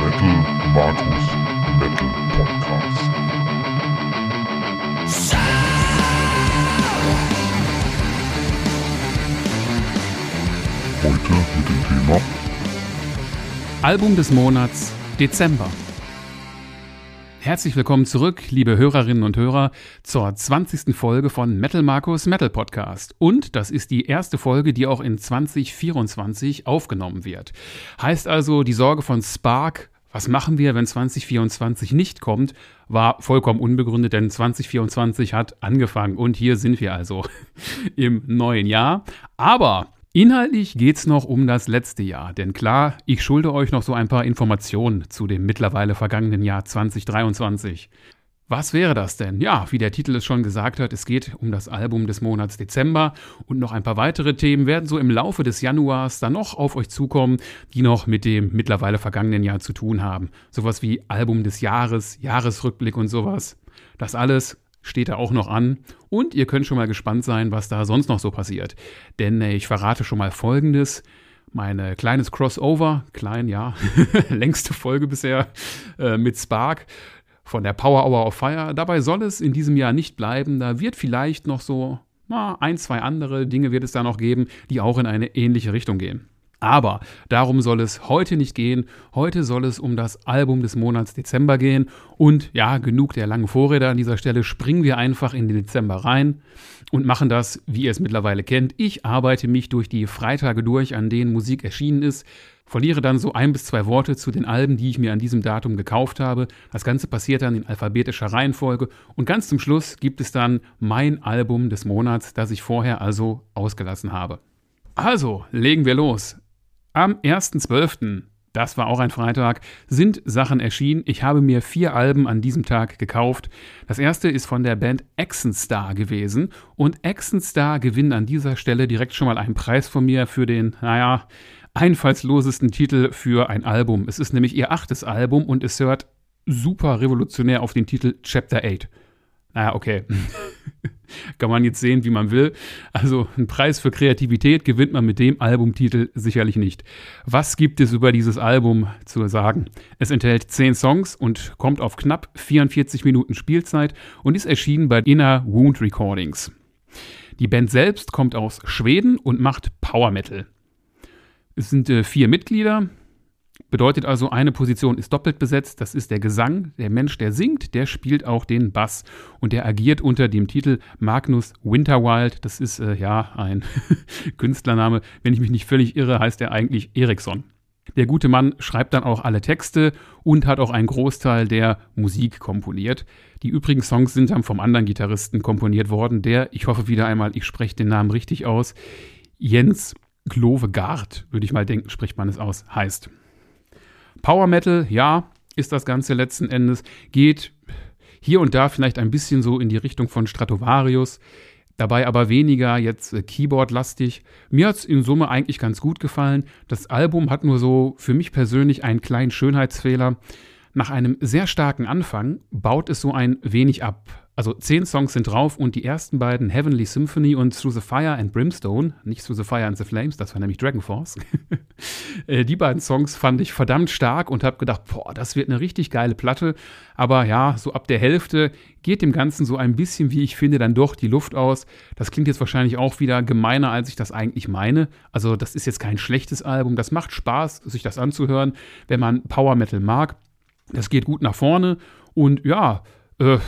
Metal Markus Metal Podcast. Heute mit dem Thema Album des Monats Dezember. Herzlich willkommen zurück, liebe Hörerinnen und Hörer, zur 20. Folge von Metal Markus Metal Podcast. Und das ist die erste Folge, die auch in 2024 aufgenommen wird. Heißt also, die Sorge von Spark, was machen wir, wenn 2024 nicht kommt, war vollkommen unbegründet, denn 2024 hat angefangen und hier sind wir also im neuen Jahr. Aber Inhaltlich geht's noch um das letzte Jahr, denn klar, ich schulde euch noch so ein paar Informationen zu dem mittlerweile vergangenen Jahr 2023. Was wäre das denn? Ja, wie der Titel es schon gesagt hat, es geht um das Album des Monats Dezember und noch ein paar weitere Themen werden so im Laufe des Januars dann noch auf euch zukommen, die noch mit dem mittlerweile vergangenen Jahr zu tun haben. Sowas wie Album des Jahres, Jahresrückblick und sowas. Das alles steht da auch noch an. Und ihr könnt schon mal gespannt sein, was da sonst noch so passiert. Denn ich verrate schon mal Folgendes. Mein äh, kleines Crossover, klein, ja, längste Folge bisher äh, mit Spark von der Power Hour of Fire. Dabei soll es in diesem Jahr nicht bleiben. Da wird vielleicht noch so na, ein, zwei andere Dinge wird es da noch geben, die auch in eine ähnliche Richtung gehen. Aber darum soll es heute nicht gehen. Heute soll es um das Album des Monats Dezember gehen. Und ja, genug der langen Vorräder an dieser Stelle. Springen wir einfach in den Dezember rein und machen das, wie ihr es mittlerweile kennt. Ich arbeite mich durch die Freitage durch, an denen Musik erschienen ist. Verliere dann so ein bis zwei Worte zu den Alben, die ich mir an diesem Datum gekauft habe. Das Ganze passiert dann in alphabetischer Reihenfolge. Und ganz zum Schluss gibt es dann mein Album des Monats, das ich vorher also ausgelassen habe. Also, legen wir los. Am 1.12., das war auch ein Freitag, sind Sachen erschienen. Ich habe mir vier Alben an diesem Tag gekauft. Das erste ist von der Band Star gewesen. Und Star gewinnen an dieser Stelle direkt schon mal einen Preis von mir für den, naja, einfallslosesten Titel für ein Album. Es ist nämlich ihr achtes Album und es hört super revolutionär auf den Titel Chapter 8. Naja, okay. Kann man jetzt sehen, wie man will. Also einen Preis für Kreativität gewinnt man mit dem Albumtitel sicherlich nicht. Was gibt es über dieses Album zu sagen? Es enthält 10 Songs und kommt auf knapp 44 Minuten Spielzeit und ist erschienen bei Inner Wound Recordings. Die Band selbst kommt aus Schweden und macht Power Metal. Es sind äh, vier Mitglieder, Bedeutet also, eine Position ist doppelt besetzt, das ist der Gesang. Der Mensch, der singt, der spielt auch den Bass und der agiert unter dem Titel Magnus Winterwild. Das ist äh, ja ein Künstlername. Wenn ich mich nicht völlig irre, heißt er eigentlich Eriksson. Der gute Mann schreibt dann auch alle Texte und hat auch einen Großteil der Musik komponiert. Die übrigen Songs sind dann vom anderen Gitarristen komponiert worden, der, ich hoffe wieder einmal, ich spreche den Namen richtig aus, Jens Glovegard, würde ich mal denken, spricht man es aus, heißt. Power Metal, ja, ist das Ganze letzten Endes, geht hier und da vielleicht ein bisschen so in die Richtung von Stratovarius, dabei aber weniger jetzt äh, Keyboard-lastig. Mir hat es in Summe eigentlich ganz gut gefallen. Das Album hat nur so für mich persönlich einen kleinen Schönheitsfehler. Nach einem sehr starken Anfang baut es so ein wenig ab. Also zehn Songs sind drauf und die ersten beiden, Heavenly Symphony und Through the Fire and Brimstone, nicht Through the Fire and the Flames, das war nämlich Dragon Force. Äh, die beiden Songs fand ich verdammt stark und habe gedacht, boah, das wird eine richtig geile Platte. Aber ja, so ab der Hälfte geht dem Ganzen so ein bisschen, wie ich finde, dann doch die Luft aus. Das klingt jetzt wahrscheinlich auch wieder gemeiner, als ich das eigentlich meine. Also das ist jetzt kein schlechtes Album, das macht Spaß, sich das anzuhören, wenn man Power Metal mag. Das geht gut nach vorne und ja, äh,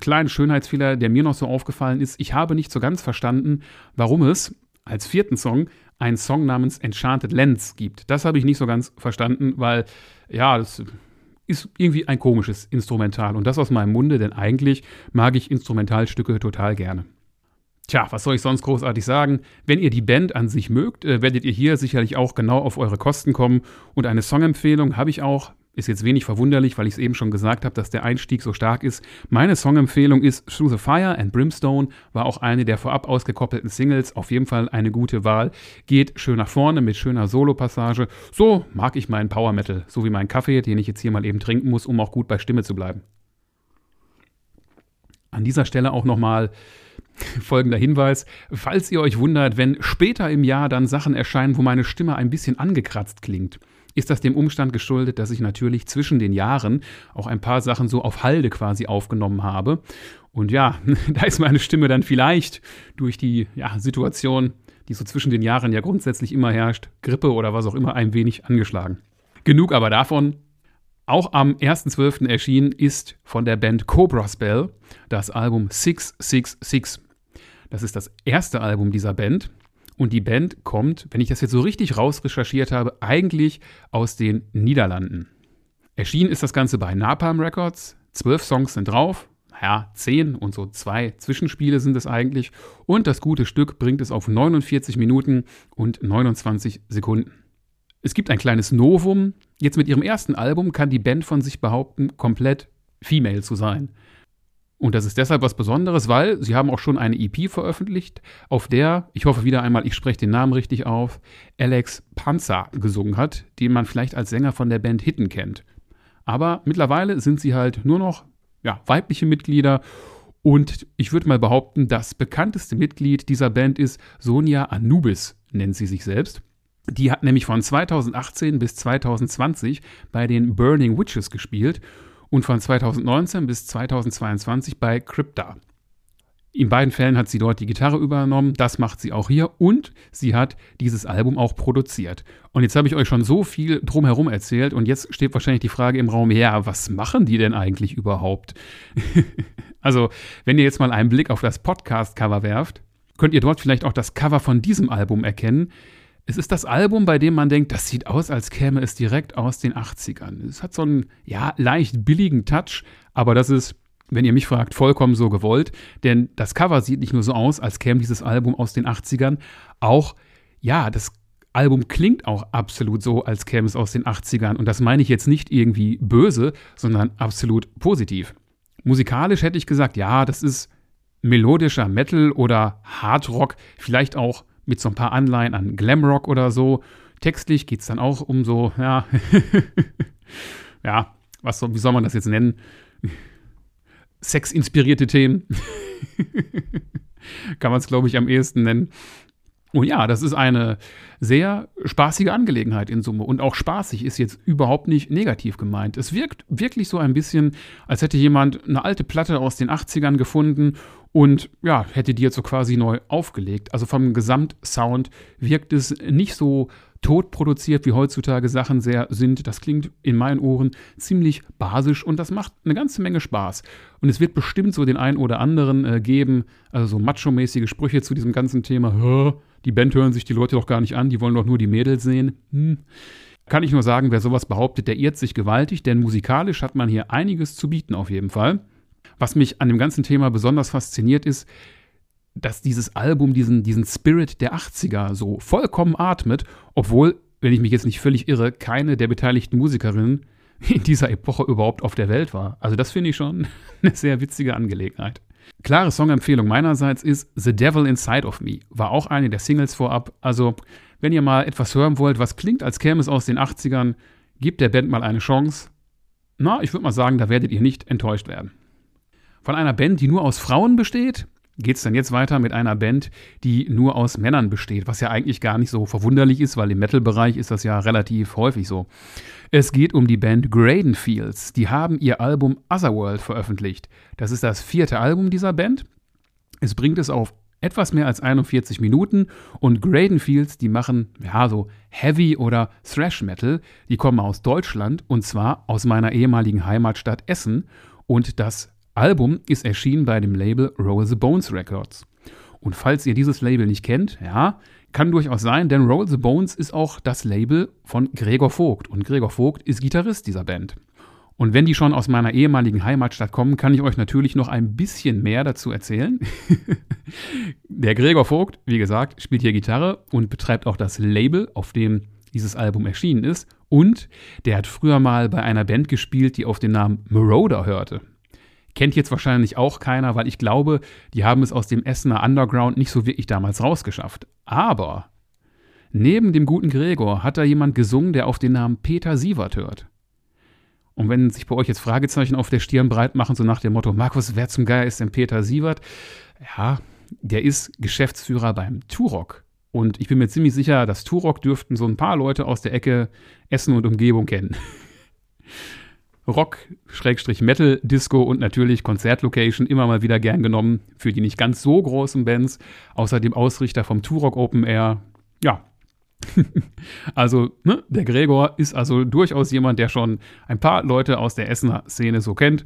kleinen Schönheitsfehler, der mir noch so aufgefallen ist. Ich habe nicht so ganz verstanden, warum es als vierten Song einen Song namens Enchanted Lens gibt. Das habe ich nicht so ganz verstanden, weil ja, das ist irgendwie ein komisches Instrumental und das aus meinem Munde, denn eigentlich mag ich Instrumentalstücke total gerne. Tja, was soll ich sonst großartig sagen? Wenn ihr die Band an sich mögt, äh, werdet ihr hier sicherlich auch genau auf eure Kosten kommen. Und eine Songempfehlung habe ich auch. Ist jetzt wenig verwunderlich, weil ich es eben schon gesagt habe, dass der Einstieg so stark ist. Meine Songempfehlung ist Through the Fire and Brimstone, war auch eine der vorab ausgekoppelten Singles. Auf jeden Fall eine gute Wahl. Geht schön nach vorne mit schöner Solo-Passage. So mag ich meinen Power Metal, so wie meinen Kaffee, den ich jetzt hier mal eben trinken muss, um auch gut bei Stimme zu bleiben. An dieser Stelle auch nochmal folgender Hinweis. Falls ihr euch wundert, wenn später im Jahr dann Sachen erscheinen, wo meine Stimme ein bisschen angekratzt klingt, ist das dem Umstand geschuldet, dass ich natürlich zwischen den Jahren auch ein paar Sachen so auf Halde quasi aufgenommen habe. Und ja, da ist meine Stimme dann vielleicht durch die ja, Situation, die so zwischen den Jahren ja grundsätzlich immer herrscht, Grippe oder was auch immer, ein wenig angeschlagen. Genug aber davon. Auch am 1.12. erschienen ist von der Band Cobra Spell das Album 666. Das ist das erste Album dieser Band. Und die Band kommt, wenn ich das jetzt so richtig rausrecherchiert habe, eigentlich aus den Niederlanden. Erschienen ist das Ganze bei Napalm Records. Zwölf Songs sind drauf. Ja, zehn und so zwei Zwischenspiele sind es eigentlich. Und das gute Stück bringt es auf 49 Minuten und 29 Sekunden. Es gibt ein kleines Novum. Jetzt mit ihrem ersten Album kann die Band von sich behaupten, komplett female zu sein. Und das ist deshalb was Besonderes, weil sie haben auch schon eine EP veröffentlicht, auf der, ich hoffe wieder einmal, ich spreche den Namen richtig auf, Alex Panzer gesungen hat, den man vielleicht als Sänger von der Band Hitten kennt. Aber mittlerweile sind sie halt nur noch ja, weibliche Mitglieder und ich würde mal behaupten, das bekannteste Mitglied dieser Band ist Sonja Anubis, nennt sie sich selbst. Die hat nämlich von 2018 bis 2020 bei den Burning Witches gespielt und von 2019 bis 2022 bei Crypta. In beiden Fällen hat sie dort die Gitarre übernommen, das macht sie auch hier und sie hat dieses Album auch produziert. Und jetzt habe ich euch schon so viel drumherum erzählt und jetzt steht wahrscheinlich die Frage im Raum, ja, was machen die denn eigentlich überhaupt? also, wenn ihr jetzt mal einen Blick auf das Podcast-Cover werft, könnt ihr dort vielleicht auch das Cover von diesem Album erkennen. Es ist das Album, bei dem man denkt, das sieht aus, als käme es direkt aus den 80ern. Es hat so einen, ja, leicht billigen Touch, aber das ist, wenn ihr mich fragt, vollkommen so gewollt. Denn das Cover sieht nicht nur so aus, als käme dieses Album aus den 80ern. Auch, ja, das Album klingt auch absolut so, als käme es aus den 80ern. Und das meine ich jetzt nicht irgendwie böse, sondern absolut positiv. Musikalisch hätte ich gesagt, ja, das ist melodischer Metal oder Hardrock, vielleicht auch mit so ein paar Anleihen an Glamrock oder so. Textlich geht es dann auch um so, ja, ja, was wie soll man das jetzt nennen? Sexinspirierte Themen. Kann man es, glaube ich, am ehesten nennen. Und ja, das ist eine sehr spaßige Angelegenheit in Summe. Und auch spaßig ist jetzt überhaupt nicht negativ gemeint. Es wirkt wirklich so ein bisschen, als hätte jemand eine alte Platte aus den 80ern gefunden und ja, hätte die jetzt so quasi neu aufgelegt. Also vom Gesamtsound wirkt es nicht so tot produziert, wie heutzutage Sachen sehr sind. Das klingt in meinen Ohren ziemlich basisch und das macht eine ganze Menge Spaß. Und es wird bestimmt so den einen oder anderen äh, geben, also so macho-mäßige Sprüche zu diesem ganzen Thema. Die Band hören sich die Leute doch gar nicht an, die wollen doch nur die Mädels sehen. Hm. Kann ich nur sagen, wer sowas behauptet, der irrt sich gewaltig, denn musikalisch hat man hier einiges zu bieten auf jeden Fall. Was mich an dem ganzen Thema besonders fasziniert ist, dass dieses Album diesen, diesen Spirit der 80er so vollkommen atmet, obwohl, wenn ich mich jetzt nicht völlig irre, keine der beteiligten Musikerinnen in dieser Epoche überhaupt auf der Welt war. Also das finde ich schon eine sehr witzige Angelegenheit. Klare Songempfehlung meinerseits ist The Devil Inside of Me. War auch eine der Singles vorab. Also, wenn ihr mal etwas hören wollt, was klingt, als käme es aus den 80ern, gebt der Band mal eine Chance. Na, ich würde mal sagen, da werdet ihr nicht enttäuscht werden. Von einer Band, die nur aus Frauen besteht, geht es dann jetzt weiter mit einer Band, die nur aus Männern besteht, was ja eigentlich gar nicht so verwunderlich ist, weil im Metal-Bereich ist das ja relativ häufig so. Es geht um die Band Graden Fields. Die haben ihr Album Otherworld veröffentlicht. Das ist das vierte Album dieser Band. Es bringt es auf etwas mehr als 41 Minuten und Graden Fields, die machen ja so Heavy oder Thrash Metal. Die kommen aus Deutschland und zwar aus meiner ehemaligen Heimatstadt Essen und das Album ist erschienen bei dem Label Roll the Bones Records. Und falls ihr dieses Label nicht kennt, ja, kann durchaus sein, denn Roll the Bones ist auch das Label von Gregor Vogt. Und Gregor Vogt ist Gitarrist dieser Band. Und wenn die schon aus meiner ehemaligen Heimatstadt kommen, kann ich euch natürlich noch ein bisschen mehr dazu erzählen. Der Gregor Vogt, wie gesagt, spielt hier Gitarre und betreibt auch das Label, auf dem dieses Album erschienen ist. Und der hat früher mal bei einer Band gespielt, die auf den Namen Marauder hörte. Kennt jetzt wahrscheinlich auch keiner, weil ich glaube, die haben es aus dem Essener Underground nicht so wirklich damals rausgeschafft. Aber neben dem guten Gregor hat da jemand gesungen, der auf den Namen Peter Sievert hört. Und wenn sich bei euch jetzt Fragezeichen auf der Stirn breit machen, so nach dem Motto, Markus, wer zum Geier ist denn Peter Sievert? Ja, der ist Geschäftsführer beim Turok. Und ich bin mir ziemlich sicher, dass Turok dürften so ein paar Leute aus der Ecke Essen und Umgebung kennen. Rock, Schrägstrich Metal, Disco und natürlich Konzertlocation immer mal wieder gern genommen für die nicht ganz so großen Bands. Außerdem Ausrichter vom Turok Open Air. Ja. also, ne, der Gregor ist also durchaus jemand, der schon ein paar Leute aus der Essener Szene so kennt.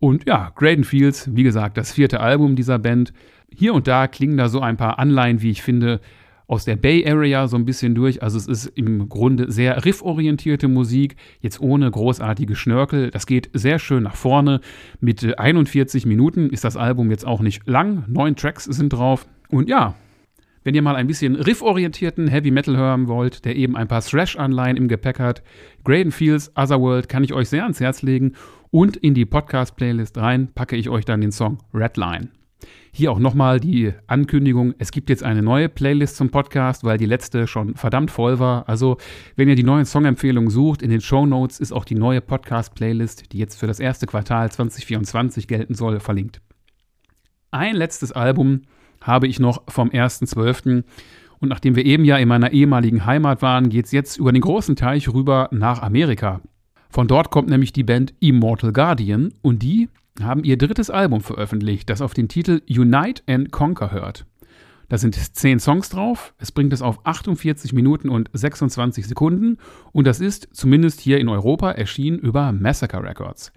Und ja, Graydon Fields, wie gesagt, das vierte Album dieser Band. Hier und da klingen da so ein paar Anleihen, wie ich finde, aus der Bay Area so ein bisschen durch. Also es ist im Grunde sehr rifforientierte Musik, jetzt ohne großartige Schnörkel. Das geht sehr schön nach vorne. Mit 41 Minuten ist das Album jetzt auch nicht lang. Neun Tracks sind drauf. Und ja, wenn ihr mal ein bisschen rifforientierten Heavy Metal hören wollt, der eben ein paar Thrash-Anleihen im Gepäck hat, Graydon Fields Otherworld kann ich euch sehr ans Herz legen. Und in die Podcast-Playlist rein packe ich euch dann den Song Redline. Hier auch nochmal die Ankündigung, es gibt jetzt eine neue Playlist zum Podcast, weil die letzte schon verdammt voll war. Also, wenn ihr die neuen Songempfehlungen sucht, in den Show Notes ist auch die neue Podcast-Playlist, die jetzt für das erste Quartal 2024 gelten soll, verlinkt. Ein letztes Album habe ich noch vom 1.12. Und nachdem wir eben ja in meiner ehemaligen Heimat waren, geht es jetzt über den großen Teich rüber nach Amerika. Von dort kommt nämlich die Band Immortal Guardian und die haben ihr drittes Album veröffentlicht, das auf den Titel Unite and Conquer hört. Da sind zehn Songs drauf, es bringt es auf 48 Minuten und 26 Sekunden und das ist, zumindest hier in Europa, erschienen über Massacre Records.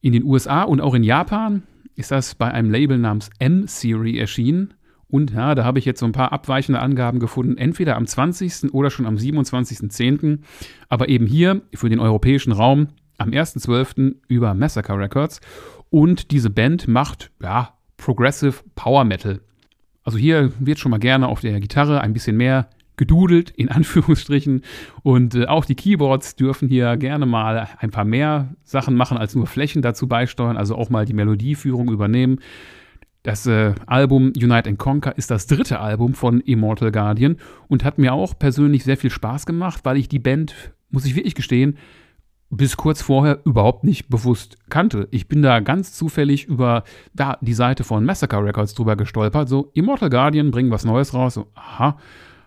In den USA und auch in Japan ist das bei einem Label namens M-Serie erschienen und ja, da habe ich jetzt so ein paar abweichende Angaben gefunden, entweder am 20. oder schon am 27.10., aber eben hier für den europäischen Raum am 1.12. über Massacre Records. Und diese Band macht, ja, Progressive Power Metal. Also hier wird schon mal gerne auf der Gitarre ein bisschen mehr gedudelt, in Anführungsstrichen. Und äh, auch die Keyboards dürfen hier gerne mal ein paar mehr Sachen machen, als nur Flächen dazu beisteuern, also auch mal die Melodieführung übernehmen. Das äh, Album Unite and Conquer ist das dritte Album von Immortal Guardian und hat mir auch persönlich sehr viel Spaß gemacht, weil ich die Band, muss ich wirklich gestehen, bis kurz vorher überhaupt nicht bewusst kannte. Ich bin da ganz zufällig über da die Seite von Massacre Records drüber gestolpert. So, Immortal Guardian bringen was Neues raus. So, aha,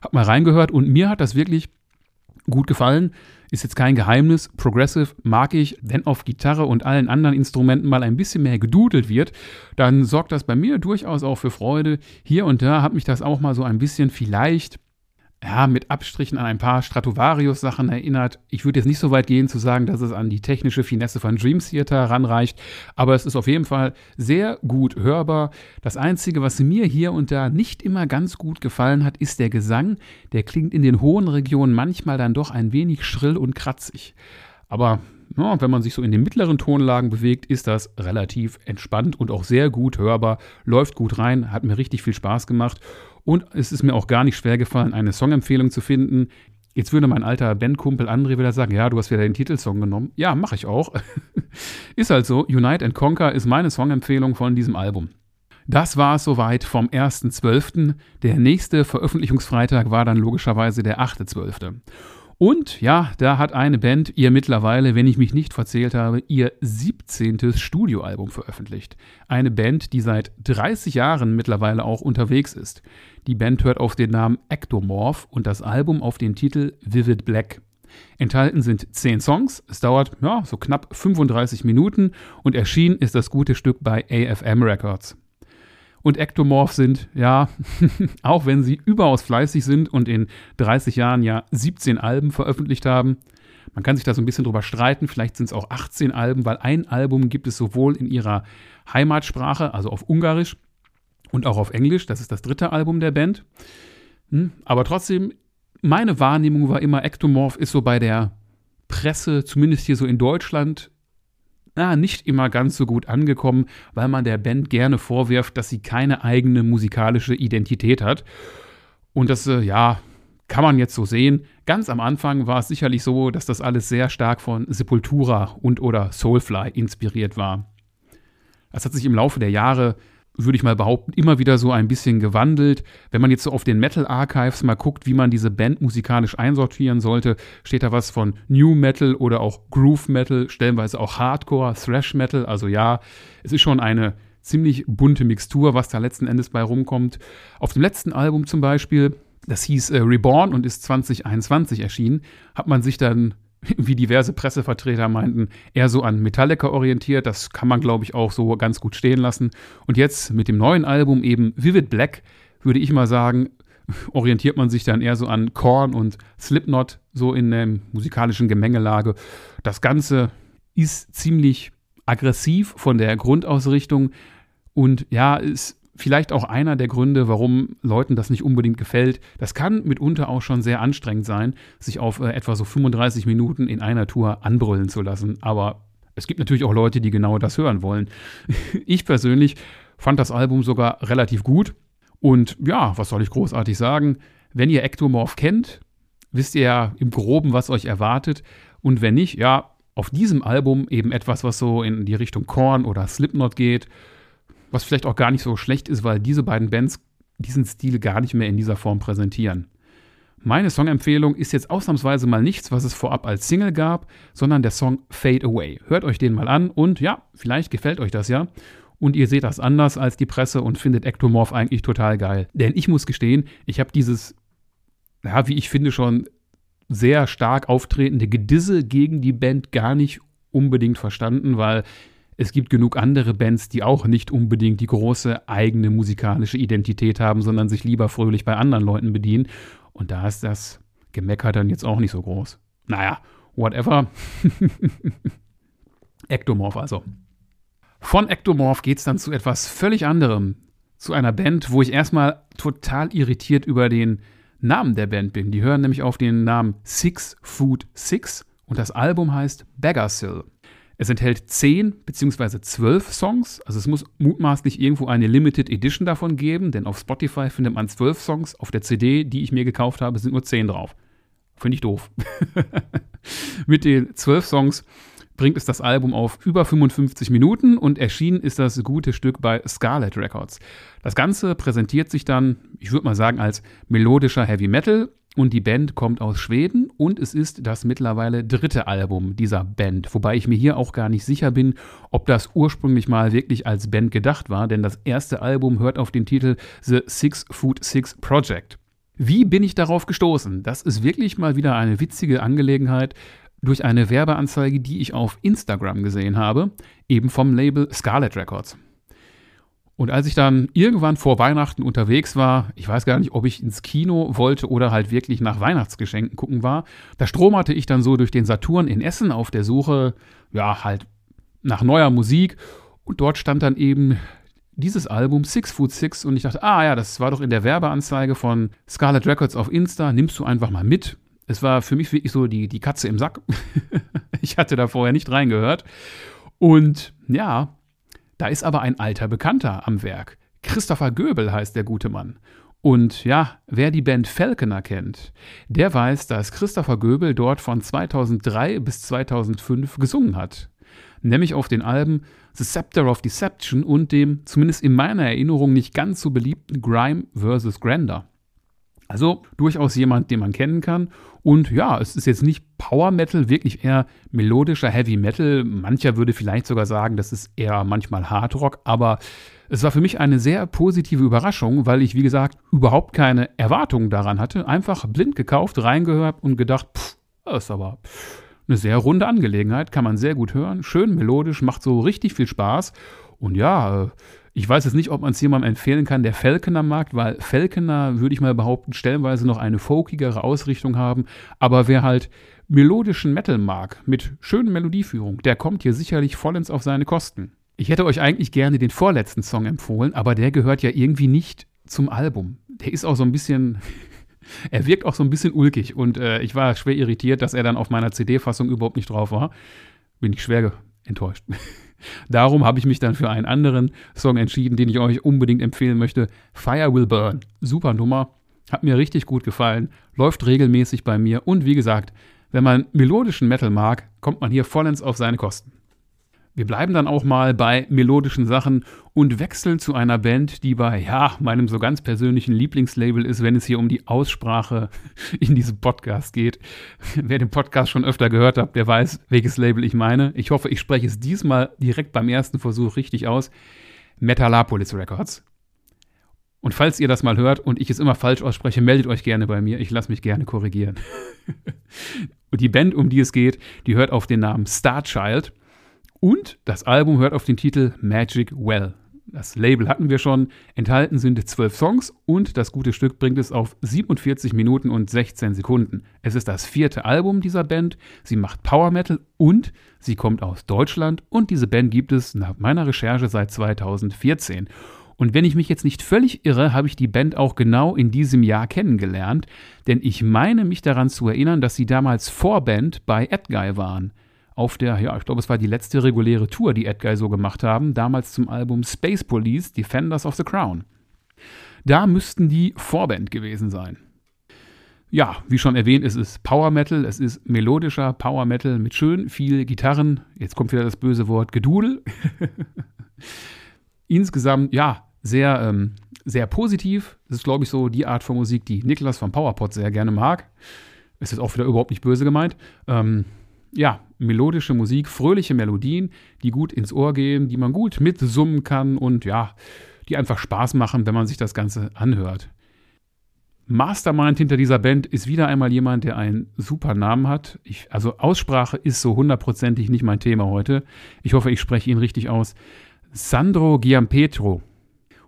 hab mal reingehört und mir hat das wirklich gut gefallen. Ist jetzt kein Geheimnis. Progressive mag ich, wenn auf Gitarre und allen anderen Instrumenten mal ein bisschen mehr gedudelt wird, dann sorgt das bei mir durchaus auch für Freude. Hier und da hat mich das auch mal so ein bisschen vielleicht ja, mit Abstrichen an ein paar Stratovarius-Sachen erinnert. Ich würde jetzt nicht so weit gehen zu sagen, dass es an die technische Finesse von Dream Theater ranreicht, aber es ist auf jeden Fall sehr gut hörbar. Das Einzige, was mir hier und da nicht immer ganz gut gefallen hat, ist der Gesang. Der klingt in den hohen Regionen manchmal dann doch ein wenig schrill und kratzig. Aber ja, wenn man sich so in den mittleren Tonlagen bewegt, ist das relativ entspannt und auch sehr gut hörbar, läuft gut rein, hat mir richtig viel Spaß gemacht. Und es ist mir auch gar nicht schwer gefallen, eine Songempfehlung zu finden. Jetzt würde mein alter Bandkumpel André wieder sagen, ja, du hast wieder den Titelsong genommen. Ja, mache ich auch. ist halt so, Unite and Conquer ist meine Songempfehlung von diesem Album. Das war es soweit vom 1.12. Der nächste Veröffentlichungsfreitag war dann logischerweise der 8.12. Und ja, da hat eine Band ihr mittlerweile, wenn ich mich nicht verzählt habe, ihr 17. Studioalbum veröffentlicht. Eine Band, die seit 30 Jahren mittlerweile auch unterwegs ist. Die Band hört auf den Namen Ectomorph und das Album auf den Titel Vivid Black. Enthalten sind 10 Songs, es dauert ja, so knapp 35 Minuten und erschienen ist das gute Stück bei AFM Records und Ektomorph sind, ja, auch wenn sie überaus fleißig sind und in 30 Jahren ja 17 Alben veröffentlicht haben. Man kann sich da so ein bisschen drüber streiten, vielleicht sind es auch 18 Alben, weil ein Album gibt es sowohl in ihrer Heimatsprache, also auf Ungarisch, und auch auf Englisch. Das ist das dritte Album der Band. Hm, aber trotzdem, meine Wahrnehmung war immer, Ektomorph ist so bei der Presse, zumindest hier so in Deutschland, na, nicht immer ganz so gut angekommen, weil man der Band gerne vorwirft, dass sie keine eigene musikalische Identität hat. Und das, äh, ja, kann man jetzt so sehen. Ganz am Anfang war es sicherlich so, dass das alles sehr stark von Sepultura und oder Soulfly inspiriert war. Das hat sich im Laufe der Jahre würde ich mal behaupten, immer wieder so ein bisschen gewandelt. Wenn man jetzt so auf den Metal Archives mal guckt, wie man diese Band musikalisch einsortieren sollte, steht da was von New Metal oder auch Groove Metal, stellenweise auch Hardcore, Thrash Metal. Also ja, es ist schon eine ziemlich bunte Mixtur, was da letzten Endes bei rumkommt. Auf dem letzten Album zum Beispiel, das hieß äh, Reborn und ist 2021 erschienen, hat man sich dann wie diverse Pressevertreter meinten, eher so an Metallica orientiert. Das kann man, glaube ich, auch so ganz gut stehen lassen. Und jetzt mit dem neuen Album eben Vivid Black, würde ich mal sagen, orientiert man sich dann eher so an Korn und Slipknot, so in der musikalischen Gemengelage. Das Ganze ist ziemlich aggressiv von der Grundausrichtung und ja, ist vielleicht auch einer der Gründe, warum Leuten das nicht unbedingt gefällt. Das kann mitunter auch schon sehr anstrengend sein, sich auf äh, etwa so 35 Minuten in einer Tour anbrüllen zu lassen. Aber es gibt natürlich auch Leute, die genau das hören wollen. ich persönlich fand das Album sogar relativ gut. Und ja, was soll ich großartig sagen? Wenn ihr Ectomorph kennt, wisst ihr ja im Groben, was euch erwartet. Und wenn nicht, ja, auf diesem Album eben etwas, was so in die Richtung Korn oder Slipknot geht was vielleicht auch gar nicht so schlecht ist, weil diese beiden Bands diesen Stil gar nicht mehr in dieser Form präsentieren. Meine Songempfehlung ist jetzt ausnahmsweise mal nichts, was es vorab als Single gab, sondern der Song Fade Away. Hört euch den mal an und ja, vielleicht gefällt euch das ja. Und ihr seht das anders als die Presse und findet Ectomorph eigentlich total geil. Denn ich muss gestehen, ich habe dieses, ja, wie ich finde, schon sehr stark auftretende Gedisse gegen die Band gar nicht unbedingt verstanden, weil es gibt genug andere Bands, die auch nicht unbedingt die große eigene musikalische Identität haben, sondern sich lieber fröhlich bei anderen Leuten bedienen. Und da ist das Gemecker dann jetzt auch nicht so groß. Naja, whatever. Ektomorph also. Von Ektomorph geht es dann zu etwas völlig anderem. Zu einer Band, wo ich erstmal total irritiert über den Namen der Band bin. Die hören nämlich auf den Namen Six Food Six und das Album heißt Beggarsill. Es enthält 10 bzw. 12 Songs, also es muss mutmaßlich irgendwo eine Limited Edition davon geben, denn auf Spotify findet man 12 Songs, auf der CD, die ich mir gekauft habe, sind nur 10 drauf. Finde ich doof. Mit den 12 Songs bringt es das Album auf über 55 Minuten und erschienen ist das gute Stück bei Scarlet Records. Das Ganze präsentiert sich dann, ich würde mal sagen, als melodischer Heavy Metal und die Band kommt aus Schweden und es ist das mittlerweile dritte Album dieser Band, wobei ich mir hier auch gar nicht sicher bin, ob das ursprünglich mal wirklich als Band gedacht war, denn das erste Album hört auf den Titel The Six Foot Six Project. Wie bin ich darauf gestoßen? Das ist wirklich mal wieder eine witzige Angelegenheit durch eine Werbeanzeige, die ich auf Instagram gesehen habe, eben vom Label Scarlet Records. Und als ich dann irgendwann vor Weihnachten unterwegs war, ich weiß gar nicht, ob ich ins Kino wollte oder halt wirklich nach Weihnachtsgeschenken gucken war, da stromerte ich dann so durch den Saturn in Essen auf der Suche, ja, halt nach neuer Musik. Und dort stand dann eben dieses Album Six Foot Six und ich dachte, ah ja, das war doch in der Werbeanzeige von Scarlet Records auf Insta, nimmst du einfach mal mit. Es war für mich wirklich so die, die Katze im Sack. ich hatte da vorher nicht reingehört. Und ja, da ist aber ein alter Bekannter am Werk. Christopher Göbel heißt der gute Mann. Und ja, wer die Band Falconer kennt, der weiß, dass Christopher Göbel dort von 2003 bis 2005 gesungen hat. Nämlich auf den Alben The Scepter of Deception und dem, zumindest in meiner Erinnerung, nicht ganz so beliebten Grime vs. Grander. Also durchaus jemand, den man kennen kann. Und ja, es ist jetzt nicht Power Metal, wirklich eher melodischer Heavy Metal. Mancher würde vielleicht sogar sagen, das ist eher manchmal Hard Rock, aber es war für mich eine sehr positive Überraschung, weil ich, wie gesagt, überhaupt keine Erwartungen daran hatte. Einfach blind gekauft, reingehört und gedacht, pff, das ist aber eine sehr runde Angelegenheit, kann man sehr gut hören, schön melodisch, macht so richtig viel Spaß. Und ja, ich weiß jetzt nicht, ob man es jemandem empfehlen kann, der Falconer mag, weil Falconer, würde ich mal behaupten, stellenweise noch eine folkigere Ausrichtung haben. Aber wer halt melodischen Metal mag, mit schönen Melodieführung, der kommt hier sicherlich vollends auf seine Kosten. Ich hätte euch eigentlich gerne den vorletzten Song empfohlen, aber der gehört ja irgendwie nicht zum Album. Der ist auch so ein bisschen. er wirkt auch so ein bisschen ulkig und äh, ich war schwer irritiert, dass er dann auf meiner CD-Fassung überhaupt nicht drauf war. Bin ich schwer enttäuscht. Darum habe ich mich dann für einen anderen Song entschieden, den ich euch unbedingt empfehlen möchte. Fire Will Burn. Super Nummer. Hat mir richtig gut gefallen. Läuft regelmäßig bei mir. Und wie gesagt, wenn man melodischen Metal mag, kommt man hier vollends auf seine Kosten. Wir bleiben dann auch mal bei melodischen Sachen und wechseln zu einer Band, die bei, ja, meinem so ganz persönlichen Lieblingslabel ist, wenn es hier um die Aussprache in diesem Podcast geht. Wer den Podcast schon öfter gehört hat, der weiß, welches Label ich meine. Ich hoffe, ich spreche es diesmal direkt beim ersten Versuch richtig aus. Metalopolis Records. Und falls ihr das mal hört und ich es immer falsch ausspreche, meldet euch gerne bei mir. Ich lasse mich gerne korrigieren. und die Band, um die es geht, die hört auf den Namen Starchild. Und das Album hört auf den Titel Magic Well. Das Label hatten wir schon. Enthalten sind zwölf Songs und das gute Stück bringt es auf 47 Minuten und 16 Sekunden. Es ist das vierte Album dieser Band. Sie macht Power Metal und sie kommt aus Deutschland und diese Band gibt es nach meiner Recherche seit 2014. Und wenn ich mich jetzt nicht völlig irre, habe ich die Band auch genau in diesem Jahr kennengelernt, denn ich meine mich daran zu erinnern, dass sie damals Vorband bei Edguy waren auf der, ja, ich glaube, es war die letzte reguläre Tour, die Edguy so gemacht haben, damals zum Album Space Police, Defenders of the Crown. Da müssten die Vorband gewesen sein. Ja, wie schon erwähnt, es ist Power Metal, es ist melodischer Power Metal mit schön viel Gitarren. Jetzt kommt wieder das böse Wort Gedudel. Insgesamt, ja, sehr, ähm, sehr positiv. Das ist, glaube ich, so die Art von Musik, die Niklas vom PowerPod sehr gerne mag. Es ist auch wieder überhaupt nicht böse gemeint. Ähm, ja, melodische Musik, fröhliche Melodien, die gut ins Ohr gehen, die man gut mitsummen kann und ja, die einfach Spaß machen, wenn man sich das Ganze anhört. Mastermind hinter dieser Band ist wieder einmal jemand, der einen super Namen hat. Ich, also Aussprache ist so hundertprozentig nicht mein Thema heute. Ich hoffe, ich spreche ihn richtig aus. Sandro Giampetro.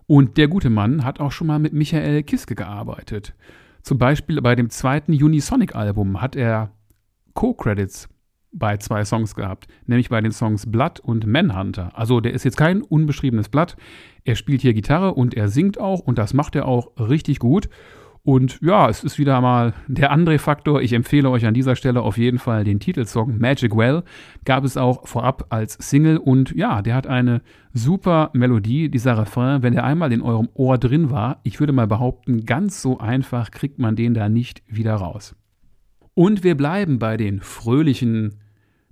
Und der gute Mann hat auch schon mal mit Michael Kiske gearbeitet. Zum Beispiel bei dem zweiten Unisonic-Album hat er Co-Credits bei zwei Songs gehabt, nämlich bei den Songs Blood und Manhunter. Also der ist jetzt kein unbeschriebenes Blatt. Er spielt hier Gitarre und er singt auch und das macht er auch richtig gut. Und ja, es ist wieder mal der André-Faktor. Ich empfehle euch an dieser Stelle auf jeden Fall den Titelsong Magic Well. Gab es auch vorab als Single und ja, der hat eine super Melodie, dieser Refrain. Wenn der einmal in eurem Ohr drin war, ich würde mal behaupten, ganz so einfach kriegt man den da nicht wieder raus. Und wir bleiben bei den fröhlichen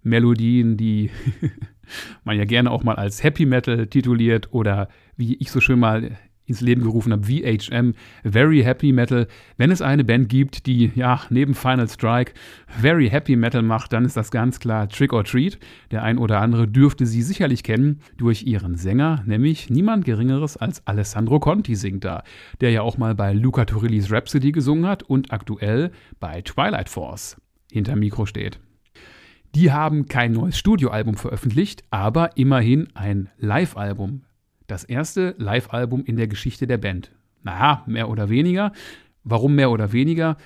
Melodien, die man ja gerne auch mal als Happy Metal tituliert oder wie ich so schön mal ins Leben gerufen habe, VHM, Very Happy Metal. Wenn es eine Band gibt, die ja neben Final Strike Very Happy Metal macht, dann ist das ganz klar Trick or Treat. Der ein oder andere dürfte sie sicherlich kennen durch ihren Sänger, nämlich niemand Geringeres als Alessandro Conti singt da, der ja auch mal bei Luca Turillis Rhapsody gesungen hat und aktuell bei Twilight Force hinter Mikro steht. Die haben kein neues Studioalbum veröffentlicht, aber immerhin ein Live-Album. Das erste Live-Album in der Geschichte der Band. Naja, mehr oder weniger. Warum mehr oder weniger?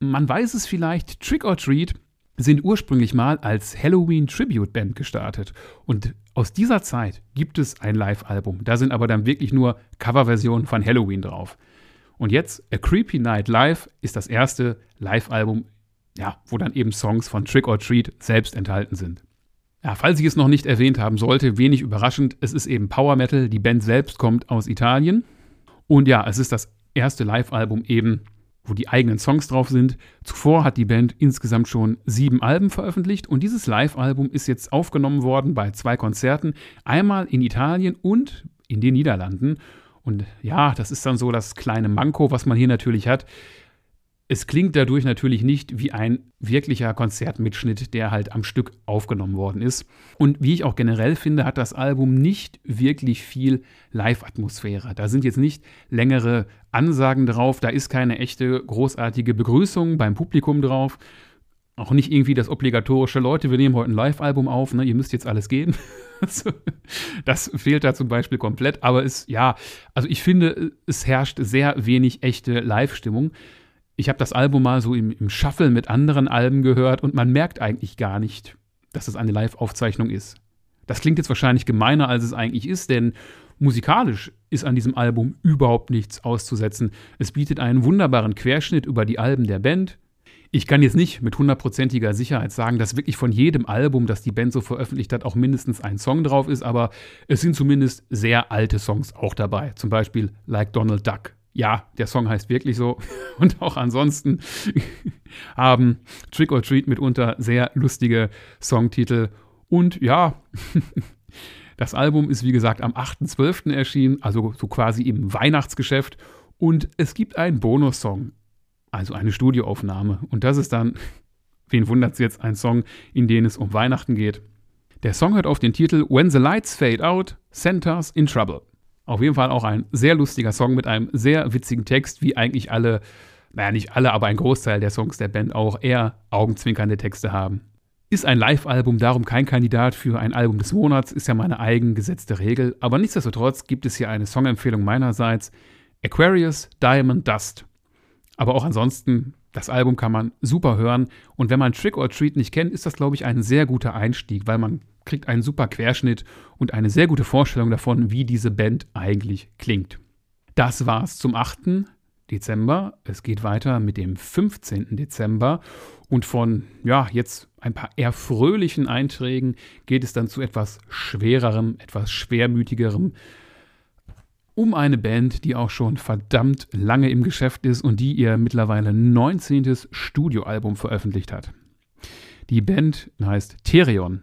Man weiß es vielleicht, Trick or Treat sind ursprünglich mal als Halloween Tribute Band gestartet. Und aus dieser Zeit gibt es ein Live-Album. Da sind aber dann wirklich nur Coverversionen von Halloween drauf. Und jetzt A Creepy Night Live ist das erste Live-Album ja, wo dann eben Songs von Trick or Treat selbst enthalten sind. Ja, falls ich es noch nicht erwähnt haben sollte, wenig überraschend, es ist eben Power Metal, die Band selbst kommt aus Italien. Und ja, es ist das erste Live-Album eben, wo die eigenen Songs drauf sind. Zuvor hat die Band insgesamt schon sieben Alben veröffentlicht und dieses Live-Album ist jetzt aufgenommen worden bei zwei Konzerten, einmal in Italien und in den Niederlanden. Und ja, das ist dann so das kleine Manko, was man hier natürlich hat. Es klingt dadurch natürlich nicht wie ein wirklicher Konzertmitschnitt, der halt am Stück aufgenommen worden ist. Und wie ich auch generell finde, hat das Album nicht wirklich viel Live-Atmosphäre. Da sind jetzt nicht längere Ansagen drauf, da ist keine echte großartige Begrüßung beim Publikum drauf. Auch nicht irgendwie das obligatorische, Leute, wir nehmen heute ein Live-Album auf, ne, ihr müsst jetzt alles gehen. das fehlt da zum Beispiel komplett. Aber es, ja, also ich finde, es herrscht sehr wenig echte Live-Stimmung ich habe das Album mal so im, im Shuffle mit anderen Alben gehört und man merkt eigentlich gar nicht, dass es eine Live-Aufzeichnung ist. Das klingt jetzt wahrscheinlich gemeiner, als es eigentlich ist, denn musikalisch ist an diesem Album überhaupt nichts auszusetzen. Es bietet einen wunderbaren Querschnitt über die Alben der Band. Ich kann jetzt nicht mit hundertprozentiger Sicherheit sagen, dass wirklich von jedem Album, das die Band so veröffentlicht hat, auch mindestens ein Song drauf ist, aber es sind zumindest sehr alte Songs auch dabei. Zum Beispiel Like Donald Duck ja, der Song heißt wirklich so. Und auch ansonsten haben Trick or Treat mitunter sehr lustige Songtitel. Und ja, Das Album ist wie gesagt am 8.12. erschienen, also so quasi im Weihnachtsgeschäft. Und es gibt einen Bonussong, also eine Studioaufnahme. Und das ist dann, wen wundert es jetzt, ein Song, in dem es um Weihnachten geht. Der Song hört auf den Titel When the Lights Fade Out, Santa's in Trouble. Auf jeden Fall auch ein sehr lustiger Song mit einem sehr witzigen Text, wie eigentlich alle, naja, nicht alle, aber ein Großteil der Songs der Band auch eher augenzwinkernde Texte haben. Ist ein Live-Album darum kein Kandidat für ein Album des Monats, ist ja meine eigen gesetzte Regel, aber nichtsdestotrotz gibt es hier eine Songempfehlung meinerseits: Aquarius Diamond Dust. Aber auch ansonsten, das Album kann man super hören und wenn man Trick or Treat nicht kennt, ist das, glaube ich, ein sehr guter Einstieg, weil man kriegt einen super Querschnitt und eine sehr gute Vorstellung davon, wie diese Band eigentlich klingt. Das war's zum 8. Dezember. Es geht weiter mit dem 15. Dezember und von, ja, jetzt ein paar eher fröhlichen Einträgen geht es dann zu etwas schwererem, etwas schwermütigerem. Um eine Band, die auch schon verdammt lange im Geschäft ist und die ihr mittlerweile 19. Studioalbum veröffentlicht hat. Die Band heißt Therion.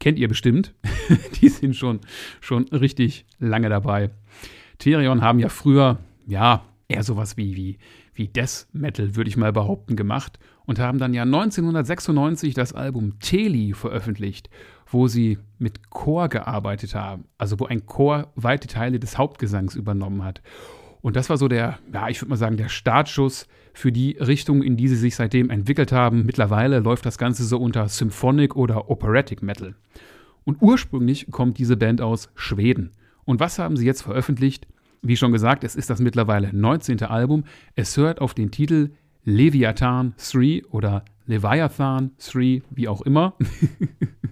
Kennt ihr bestimmt. die sind schon, schon richtig lange dabei. Therion haben ja früher, ja, eher sowas wie, wie, wie Death Metal, würde ich mal behaupten, gemacht und haben dann ja 1996 das Album Teli veröffentlicht, wo sie mit Chor gearbeitet haben, also wo ein Chor weite Teile des Hauptgesangs übernommen hat. Und das war so der, ja, ich würde mal sagen, der Startschuss für die Richtung, in die sie sich seitdem entwickelt haben. Mittlerweile läuft das Ganze so unter Symphonic oder Operatic Metal. Und ursprünglich kommt diese Band aus Schweden. Und was haben sie jetzt veröffentlicht? Wie schon gesagt, es ist das mittlerweile 19. Album. Es hört auf den Titel Leviathan 3 oder Leviathan 3, wie auch immer.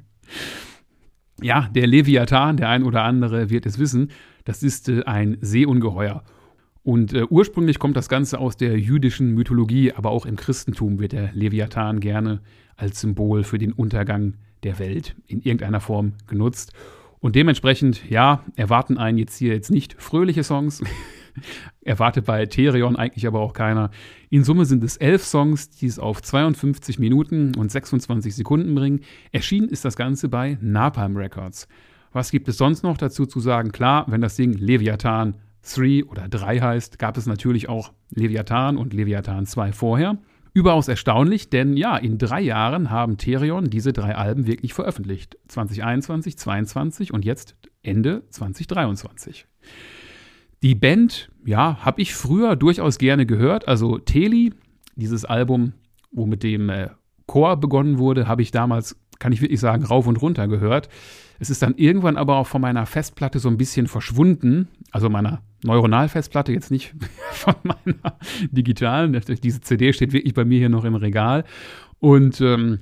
ja, der Leviathan, der ein oder andere wird es wissen, das ist äh, ein Seeungeheuer. Und äh, ursprünglich kommt das Ganze aus der jüdischen Mythologie, aber auch im Christentum wird der Leviathan gerne als Symbol für den Untergang der Welt in irgendeiner Form genutzt. Und dementsprechend, ja, erwarten einen jetzt hier jetzt nicht fröhliche Songs. Erwartet bei Therion eigentlich aber auch keiner. In Summe sind es elf Songs, die es auf 52 Minuten und 26 Sekunden bringen. Erschienen ist das Ganze bei Napalm Records. Was gibt es sonst noch dazu zu sagen? Klar, wenn das Ding Leviathan 3 oder 3 heißt, gab es natürlich auch Leviathan und Leviathan 2 vorher. Überaus erstaunlich, denn ja, in drei Jahren haben Therion diese drei Alben wirklich veröffentlicht. 2021, 2022 und jetzt Ende 2023. Die Band, ja, habe ich früher durchaus gerne gehört. Also Teli, dieses Album, wo mit dem äh, Chor begonnen wurde, habe ich damals, kann ich wirklich sagen, rauf und runter gehört. Es ist dann irgendwann aber auch von meiner Festplatte so ein bisschen verschwunden, also meiner Neuronalfestplatte, jetzt nicht von meiner digitalen. Diese CD steht wirklich bei mir hier noch im Regal. Und ähm,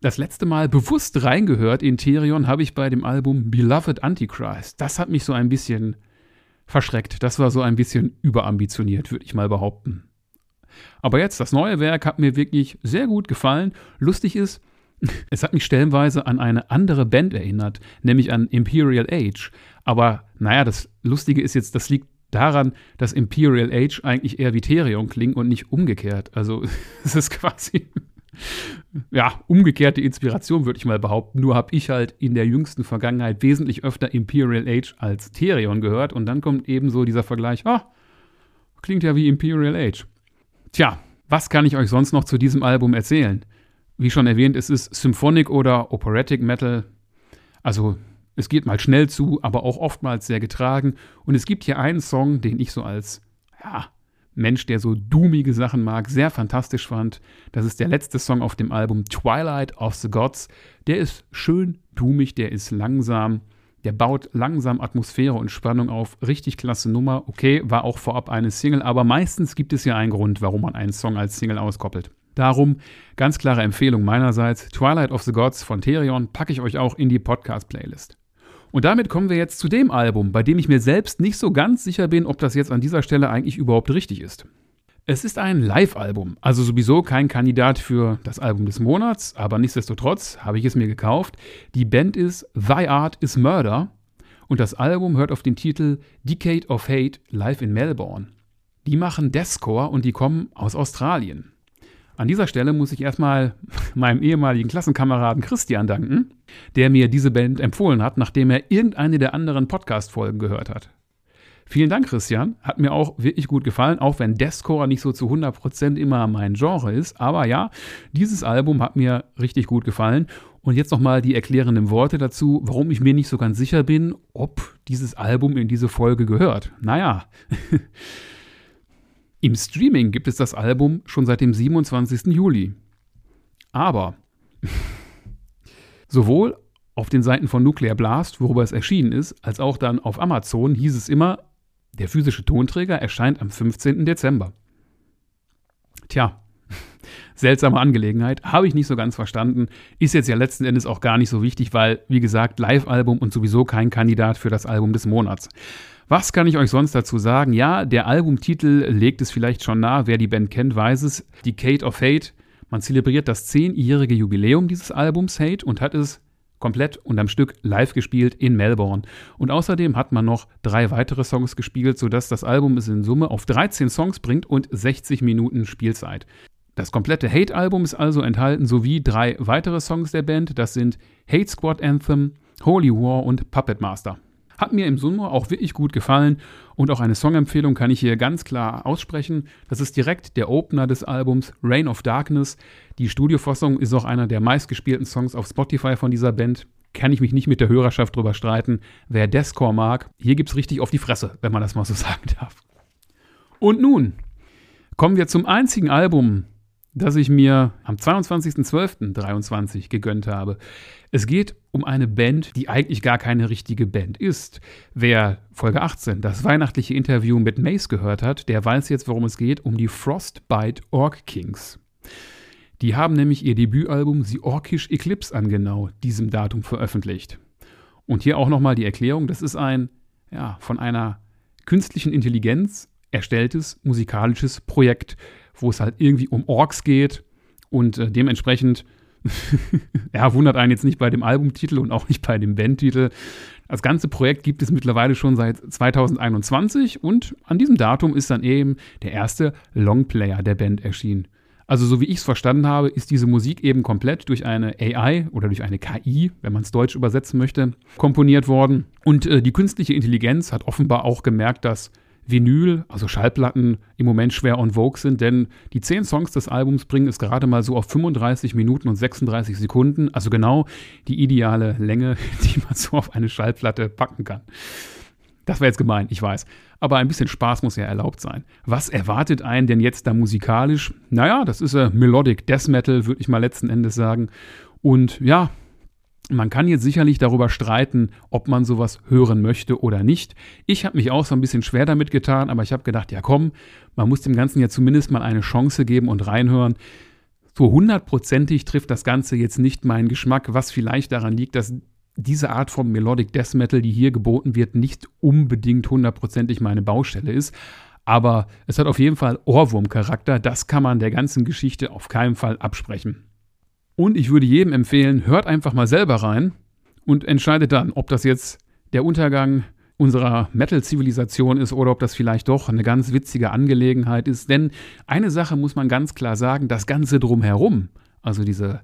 das letzte Mal bewusst reingehört in Therion habe ich bei dem Album Beloved Antichrist. Das hat mich so ein bisschen verschreckt. Das war so ein bisschen überambitioniert, würde ich mal behaupten. Aber jetzt, das neue Werk hat mir wirklich sehr gut gefallen. Lustig ist, es hat mich stellenweise an eine andere Band erinnert, nämlich an Imperial Age. Aber naja, das Lustige ist jetzt, das liegt daran, dass Imperial Age eigentlich eher wie Therion klingt und nicht umgekehrt. Also es ist quasi ja, umgekehrte Inspiration, würde ich mal behaupten. Nur habe ich halt in der jüngsten Vergangenheit wesentlich öfter Imperial Age als Therion gehört und dann kommt eben so dieser Vergleich, ah, klingt ja wie Imperial Age. Tja, was kann ich euch sonst noch zu diesem Album erzählen? Wie schon erwähnt, es ist Symphonic oder Operatic Metal. Also es geht mal schnell zu, aber auch oftmals sehr getragen. Und es gibt hier einen Song, den ich so als ja, Mensch, der so doomige Sachen mag, sehr fantastisch fand. Das ist der letzte Song auf dem Album Twilight of the Gods. Der ist schön doomig, der ist langsam, der baut langsam Atmosphäre und Spannung auf. Richtig klasse Nummer. Okay, war auch vorab eine Single, aber meistens gibt es ja einen Grund, warum man einen Song als Single auskoppelt. Darum ganz klare Empfehlung meinerseits. Twilight of the Gods von Therion packe ich euch auch in die Podcast-Playlist. Und damit kommen wir jetzt zu dem Album, bei dem ich mir selbst nicht so ganz sicher bin, ob das jetzt an dieser Stelle eigentlich überhaupt richtig ist. Es ist ein Live-Album, also sowieso kein Kandidat für das Album des Monats, aber nichtsdestotrotz habe ich es mir gekauft. Die Band ist Thy Art is Murder und das Album hört auf den Titel Decade of Hate live in Melbourne. Die machen Deathcore und die kommen aus Australien. An dieser Stelle muss ich erstmal meinem ehemaligen Klassenkameraden Christian danken, der mir diese Band empfohlen hat, nachdem er irgendeine der anderen Podcast-Folgen gehört hat. Vielen Dank, Christian. Hat mir auch wirklich gut gefallen, auch wenn Deathcore nicht so zu 100% immer mein Genre ist. Aber ja, dieses Album hat mir richtig gut gefallen. Und jetzt nochmal die erklärenden Worte dazu, warum ich mir nicht so ganz sicher bin, ob dieses Album in diese Folge gehört. Naja. Im Streaming gibt es das Album schon seit dem 27. Juli. Aber sowohl auf den Seiten von Nuclear Blast, worüber es erschienen ist, als auch dann auf Amazon hieß es immer, der physische Tonträger erscheint am 15. Dezember. Tja, seltsame Angelegenheit, habe ich nicht so ganz verstanden, ist jetzt ja letzten Endes auch gar nicht so wichtig, weil, wie gesagt, Live-Album und sowieso kein Kandidat für das Album des Monats. Was kann ich euch sonst dazu sagen? Ja, der Albumtitel legt es vielleicht schon nahe. Wer die Band kennt, weiß es. Decade of Hate. Man zelebriert das zehnjährige Jubiläum dieses Albums Hate und hat es komplett und am Stück live gespielt in Melbourne. Und außerdem hat man noch drei weitere Songs gespielt, sodass das Album es in Summe auf 13 Songs bringt und 60 Minuten Spielzeit. Das komplette Hate-Album ist also enthalten, sowie drei weitere Songs der Band. Das sind Hate Squad Anthem, Holy War und Puppet Master. Hat mir im Summe auch wirklich gut gefallen und auch eine Songempfehlung kann ich hier ganz klar aussprechen. Das ist direkt der Opener des Albums Reign of Darkness. Die Studiofassung ist auch einer der meistgespielten Songs auf Spotify von dieser Band. Kann ich mich nicht mit der Hörerschaft drüber streiten. Wer Deathcore mag, hier gibt's richtig auf die Fresse, wenn man das mal so sagen darf. Und nun kommen wir zum einzigen Album, das ich mir am 22.12.23 gegönnt habe. Es geht um eine Band, die eigentlich gar keine richtige Band ist. Wer Folge 18, das weihnachtliche Interview mit Mace gehört hat, der weiß jetzt, worum es geht, um die Frostbite Orc Kings. Die haben nämlich ihr Debütalbum The Orkish Eclipse an genau diesem Datum veröffentlicht. Und hier auch nochmal die Erklärung, das ist ein, ja, von einer künstlichen Intelligenz erstelltes musikalisches Projekt, wo es halt irgendwie um Orks geht und äh, dementsprechend ja, wundert einen jetzt nicht bei dem Albumtitel und auch nicht bei dem Bandtitel. Das ganze Projekt gibt es mittlerweile schon seit 2021 und an diesem Datum ist dann eben der erste Longplayer der Band erschienen. Also so wie ich es verstanden habe, ist diese Musik eben komplett durch eine AI oder durch eine KI, wenn man es deutsch übersetzen möchte, komponiert worden. Und äh, die künstliche Intelligenz hat offenbar auch gemerkt, dass Vinyl, also Schallplatten, im Moment schwer on vogue sind, denn die zehn Songs des Albums bringen es gerade mal so auf 35 Minuten und 36 Sekunden, also genau die ideale Länge, die man so auf eine Schallplatte packen kann. Das wäre jetzt gemein, ich weiß. Aber ein bisschen Spaß muss ja erlaubt sein. Was erwartet einen denn jetzt da musikalisch? Naja, das ist äh, Melodic Death Metal, würde ich mal letzten Endes sagen. Und ja, man kann jetzt sicherlich darüber streiten, ob man sowas hören möchte oder nicht. Ich habe mich auch so ein bisschen schwer damit getan, aber ich habe gedacht, ja komm, man muss dem Ganzen ja zumindest mal eine Chance geben und reinhören. So hundertprozentig trifft das Ganze jetzt nicht meinen Geschmack, was vielleicht daran liegt, dass diese Art von Melodic Death Metal, die hier geboten wird, nicht unbedingt hundertprozentig meine Baustelle ist. Aber es hat auf jeden Fall Ohrwurmcharakter. Das kann man der ganzen Geschichte auf keinen Fall absprechen. Und ich würde jedem empfehlen, hört einfach mal selber rein und entscheidet dann, ob das jetzt der Untergang unserer Metal-Zivilisation ist oder ob das vielleicht doch eine ganz witzige Angelegenheit ist. Denn eine Sache muss man ganz klar sagen, das Ganze drumherum, also diese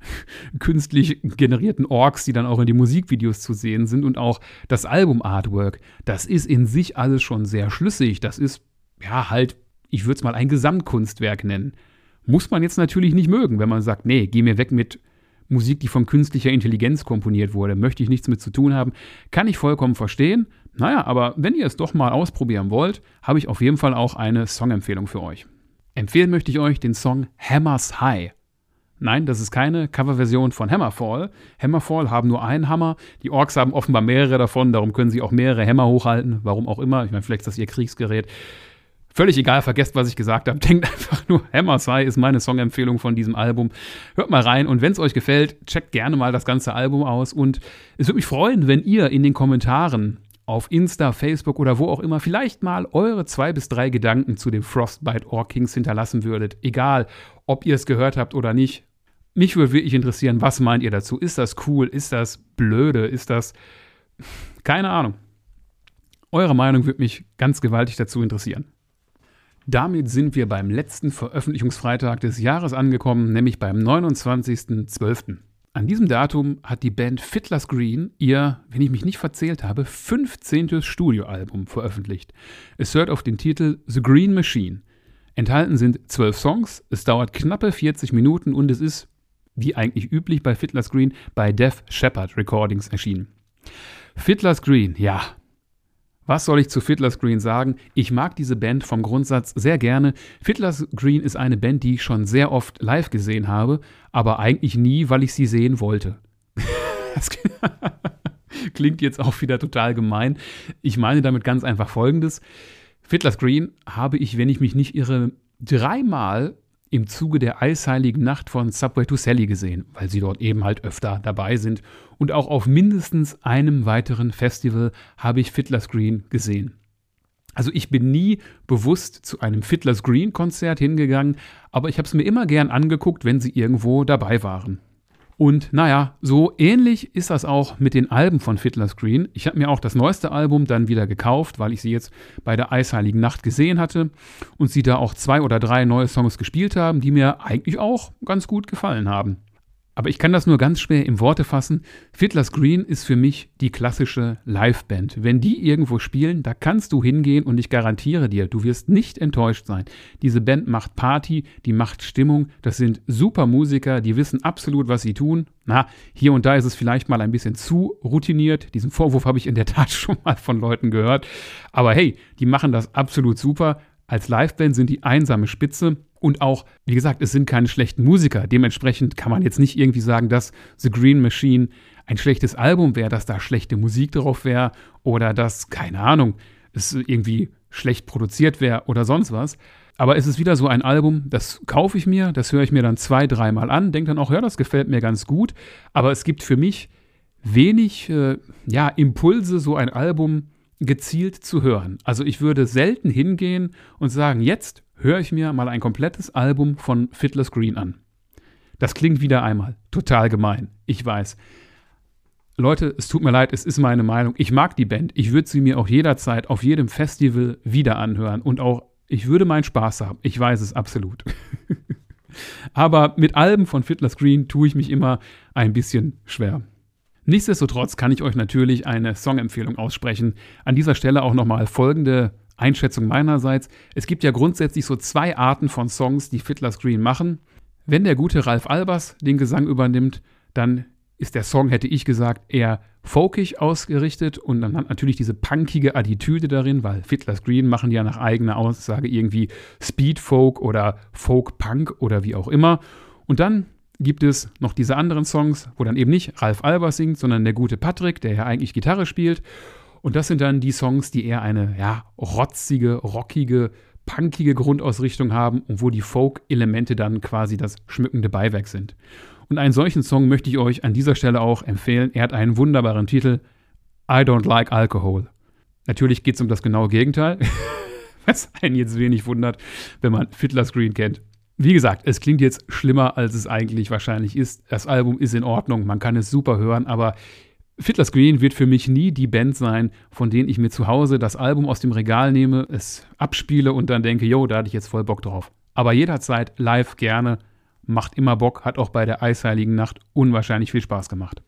künstlich generierten Orks, die dann auch in die Musikvideos zu sehen sind und auch das Album-Artwork, das ist in sich alles schon sehr schlüssig. Das ist, ja, halt, ich würde es mal ein Gesamtkunstwerk nennen. Muss man jetzt natürlich nicht mögen, wenn man sagt, nee, geh mir weg mit Musik, die von künstlicher Intelligenz komponiert wurde, möchte ich nichts mit zu tun haben, kann ich vollkommen verstehen. Naja, aber wenn ihr es doch mal ausprobieren wollt, habe ich auf jeden Fall auch eine Songempfehlung für euch. Empfehlen möchte ich euch den Song Hammers High. Nein, das ist keine Coverversion von Hammerfall. Hammerfall haben nur einen Hammer. Die Orks haben offenbar mehrere davon, darum können sie auch mehrere Hammer hochhalten. Warum auch immer. Ich meine, vielleicht ist das ihr Kriegsgerät. Völlig egal, vergesst, was ich gesagt habe. Denkt einfach nur, Hammer Sai ist meine Songempfehlung von diesem Album. Hört mal rein und wenn es euch gefällt, checkt gerne mal das ganze Album aus. Und es würde mich freuen, wenn ihr in den Kommentaren auf Insta, Facebook oder wo auch immer vielleicht mal eure zwei bis drei Gedanken zu dem Frostbite Or Kings hinterlassen würdet. Egal, ob ihr es gehört habt oder nicht. Mich würde wirklich interessieren, was meint ihr dazu? Ist das cool? Ist das blöde? Ist das. Keine Ahnung. Eure Meinung würde mich ganz gewaltig dazu interessieren. Damit sind wir beim letzten Veröffentlichungsfreitag des Jahres angekommen, nämlich beim 29.12. An diesem Datum hat die Band Fiddler's Green ihr, wenn ich mich nicht verzählt habe, 15. Studioalbum veröffentlicht. Es hört auf den Titel The Green Machine. Enthalten sind zwölf Songs, es dauert knappe 40 Minuten und es ist, wie eigentlich üblich bei Fiddler's Green, bei Def Shepard Recordings erschienen. Fiddler's Green, ja, was soll ich zu Fiddler's Green sagen? Ich mag diese Band vom Grundsatz sehr gerne. Fiddler's Green ist eine Band, die ich schon sehr oft live gesehen habe, aber eigentlich nie, weil ich sie sehen wollte. klingt jetzt auch wieder total gemein. Ich meine damit ganz einfach Folgendes. Fiddler's Green habe ich, wenn ich mich nicht irre, dreimal im Zuge der eisheiligen Nacht von Subway to Sally gesehen, weil sie dort eben halt öfter dabei sind. Und auch auf mindestens einem weiteren Festival habe ich Fiddler's Green gesehen. Also ich bin nie bewusst zu einem Fiddler's Green Konzert hingegangen, aber ich habe es mir immer gern angeguckt, wenn sie irgendwo dabei waren. Und naja, so ähnlich ist das auch mit den Alben von Fiddler's Green. Ich habe mir auch das neueste Album dann wieder gekauft, weil ich sie jetzt bei der Eisheiligen Nacht gesehen hatte und sie da auch zwei oder drei neue Songs gespielt haben, die mir eigentlich auch ganz gut gefallen haben. Aber ich kann das nur ganz schwer in Worte fassen. Fiddler's Green ist für mich die klassische Liveband. Wenn die irgendwo spielen, da kannst du hingehen und ich garantiere dir, du wirst nicht enttäuscht sein. Diese Band macht Party, die macht Stimmung. Das sind super Musiker, die wissen absolut, was sie tun. Na, hier und da ist es vielleicht mal ein bisschen zu routiniert. Diesen Vorwurf habe ich in der Tat schon mal von Leuten gehört. Aber hey, die machen das absolut super. Als Liveband sind die einsame Spitze und auch, wie gesagt, es sind keine schlechten Musiker. Dementsprechend kann man jetzt nicht irgendwie sagen, dass The Green Machine ein schlechtes Album wäre, dass da schlechte Musik drauf wäre oder dass, keine Ahnung, es irgendwie schlecht produziert wäre oder sonst was. Aber es ist wieder so ein Album, das kaufe ich mir, das höre ich mir dann zwei, dreimal an, denke dann auch, ja, das gefällt mir ganz gut. Aber es gibt für mich wenig äh, ja, Impulse, so ein Album gezielt zu hören. Also ich würde selten hingehen und sagen, jetzt höre ich mir mal ein komplettes Album von Fiddler's Green an. Das klingt wieder einmal total gemein. Ich weiß. Leute, es tut mir leid, es ist meine Meinung. Ich mag die Band. Ich würde sie mir auch jederzeit auf jedem Festival wieder anhören und auch ich würde meinen Spaß haben. Ich weiß es absolut. Aber mit Alben von Fiddler's Green tue ich mich immer ein bisschen schwer. Nichtsdestotrotz kann ich euch natürlich eine Songempfehlung aussprechen. An dieser Stelle auch nochmal folgende Einschätzung meinerseits. Es gibt ja grundsätzlich so zwei Arten von Songs, die Fiddler's Green machen. Wenn der gute Ralf Albers den Gesang übernimmt, dann ist der Song, hätte ich gesagt, eher folkig ausgerichtet und dann hat natürlich diese punkige Attitüde darin, weil Fiddler's Green machen ja nach eigener Aussage irgendwie Speed Folk oder Folk Punk oder wie auch immer. Und dann gibt es noch diese anderen Songs, wo dann eben nicht Ralf Albers singt, sondern der gute Patrick, der ja eigentlich Gitarre spielt. Und das sind dann die Songs, die eher eine ja, rotzige, rockige, punkige Grundausrichtung haben und wo die Folk-Elemente dann quasi das schmückende Beiwerk sind. Und einen solchen Song möchte ich euch an dieser Stelle auch empfehlen. Er hat einen wunderbaren Titel, I Don't Like Alcohol. Natürlich geht es um das genaue Gegenteil, was einen jetzt wenig wundert, wenn man Fiddler's Green kennt. Wie gesagt, es klingt jetzt schlimmer, als es eigentlich wahrscheinlich ist. Das Album ist in Ordnung, man kann es super hören, aber Fiddler's Green wird für mich nie die Band sein, von denen ich mir zu Hause das Album aus dem Regal nehme, es abspiele und dann denke, jo, da hatte ich jetzt voll Bock drauf. Aber jederzeit live gerne, macht immer Bock, hat auch bei der Eisheiligen Nacht unwahrscheinlich viel Spaß gemacht.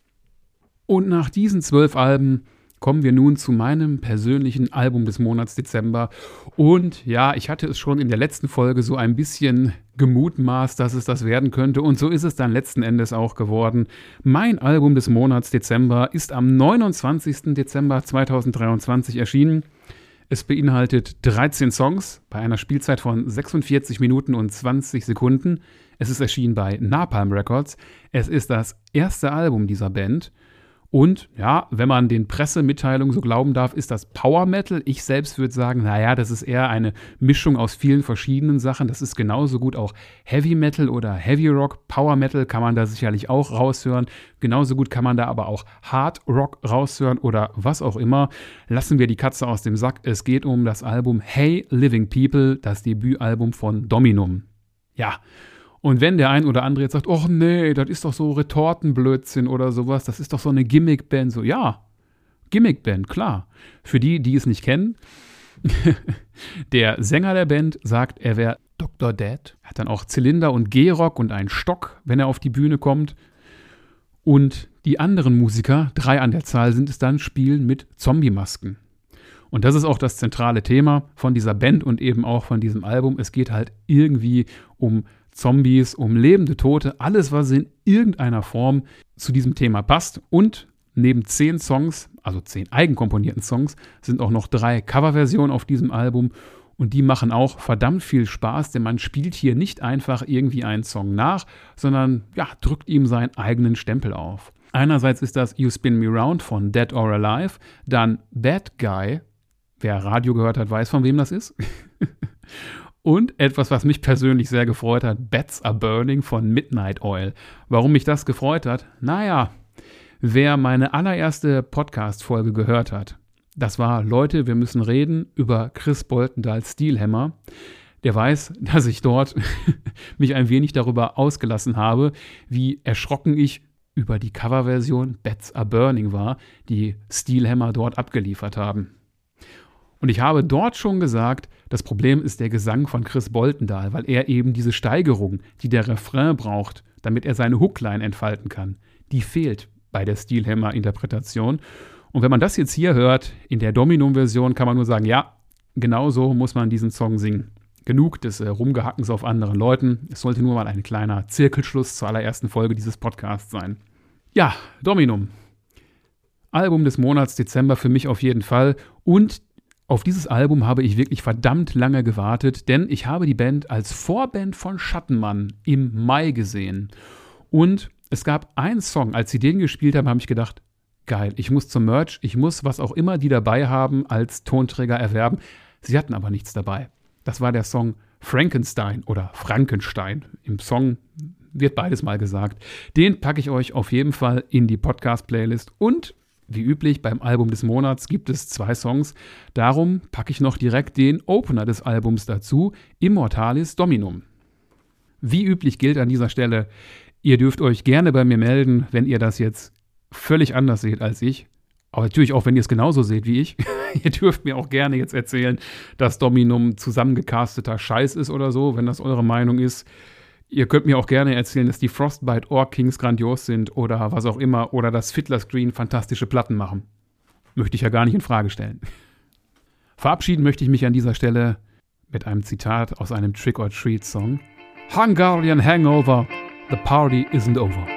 Und nach diesen zwölf Alben kommen wir nun zu meinem persönlichen Album des Monats Dezember. Und ja, ich hatte es schon in der letzten Folge so ein bisschen gemutmaßt, dass es das werden könnte. Und so ist es dann letzten Endes auch geworden. Mein Album des Monats Dezember ist am 29. Dezember 2023 erschienen. Es beinhaltet 13 Songs bei einer Spielzeit von 46 Minuten und 20 Sekunden. Es ist erschienen bei Napalm Records. Es ist das erste Album dieser Band. Und ja, wenn man den Pressemitteilungen so glauben darf, ist das Power Metal. Ich selbst würde sagen, naja, das ist eher eine Mischung aus vielen verschiedenen Sachen. Das ist genauso gut auch Heavy Metal oder Heavy Rock. Power Metal kann man da sicherlich auch raushören. Genauso gut kann man da aber auch Hard Rock raushören oder was auch immer. Lassen wir die Katze aus dem Sack. Es geht um das Album Hey Living People, das Debütalbum von Dominum. Ja, und wenn der ein oder andere jetzt sagt, oh nee, das ist doch so Retortenblödsinn oder sowas, das ist doch so eine Gimmickband, so ja, Gimmickband, klar. Für die, die es nicht kennen, der Sänger der Band sagt, er wäre Dr. Dead, hat dann auch Zylinder und Gehrock und einen Stock, wenn er auf die Bühne kommt. Und die anderen Musiker, drei an der Zahl sind es dann, spielen mit Zombie-Masken. Und das ist auch das zentrale Thema von dieser Band und eben auch von diesem Album. Es geht halt irgendwie um Zombies, um lebende Tote, alles, was in irgendeiner Form zu diesem Thema passt. Und neben zehn Songs, also zehn eigenkomponierten Songs, sind auch noch drei Coverversionen auf diesem Album. Und die machen auch verdammt viel Spaß, denn man spielt hier nicht einfach irgendwie einen Song nach, sondern ja, drückt ihm seinen eigenen Stempel auf. Einerseits ist das You Spin Me Round von Dead or Alive, dann Bad Guy, wer Radio gehört hat, weiß, von wem das ist. Und etwas, was mich persönlich sehr gefreut hat, Bats Are Burning von Midnight Oil. Warum mich das gefreut hat? Naja, wer meine allererste Podcast-Folge gehört hat, das war Leute, wir müssen reden über Chris Boltendals Steelhammer. Der weiß, dass ich dort mich ein wenig darüber ausgelassen habe, wie erschrocken ich über die Coverversion Bats Are Burning war, die Steelhammer dort abgeliefert haben. Und ich habe dort schon gesagt, das Problem ist der Gesang von Chris Boltendahl, weil er eben diese Steigerung, die der Refrain braucht, damit er seine Hookline entfalten kann, die fehlt bei der Steelhammer-Interpretation. Und wenn man das jetzt hier hört, in der Dominum-Version, kann man nur sagen, ja, genau so muss man diesen Song singen. Genug des äh, Rumgehackens auf anderen Leuten. Es sollte nur mal ein kleiner Zirkelschluss zur allerersten Folge dieses Podcasts sein. Ja, Dominum. Album des Monats Dezember für mich auf jeden Fall. Und auf dieses Album habe ich wirklich verdammt lange gewartet, denn ich habe die Band als Vorband von Schattenmann im Mai gesehen. Und es gab einen Song, als sie den gespielt haben, habe ich gedacht, geil, ich muss zum Merch, ich muss was auch immer die dabei haben als Tonträger erwerben. Sie hatten aber nichts dabei. Das war der Song Frankenstein oder Frankenstein. Im Song wird beides mal gesagt. Den packe ich euch auf jeden Fall in die Podcast-Playlist und wie üblich beim Album des Monats gibt es zwei Songs. Darum packe ich noch direkt den Opener des Albums dazu, Immortalis Dominum. Wie üblich gilt an dieser Stelle, ihr dürft euch gerne bei mir melden, wenn ihr das jetzt völlig anders seht als ich. Aber natürlich auch, wenn ihr es genauso seht wie ich. ihr dürft mir auch gerne jetzt erzählen, dass Dominum zusammengecasteter Scheiß ist oder so, wenn das eure Meinung ist. Ihr könnt mir auch gerne erzählen, dass die Frostbite Orc Kings grandios sind oder was auch immer oder dass Fiddler Screen fantastische Platten machen. Möchte ich ja gar nicht in Frage stellen. Verabschieden möchte ich mich an dieser Stelle mit einem Zitat aus einem Trick or Treat Song. Hungarian Hangover, the party isn't over.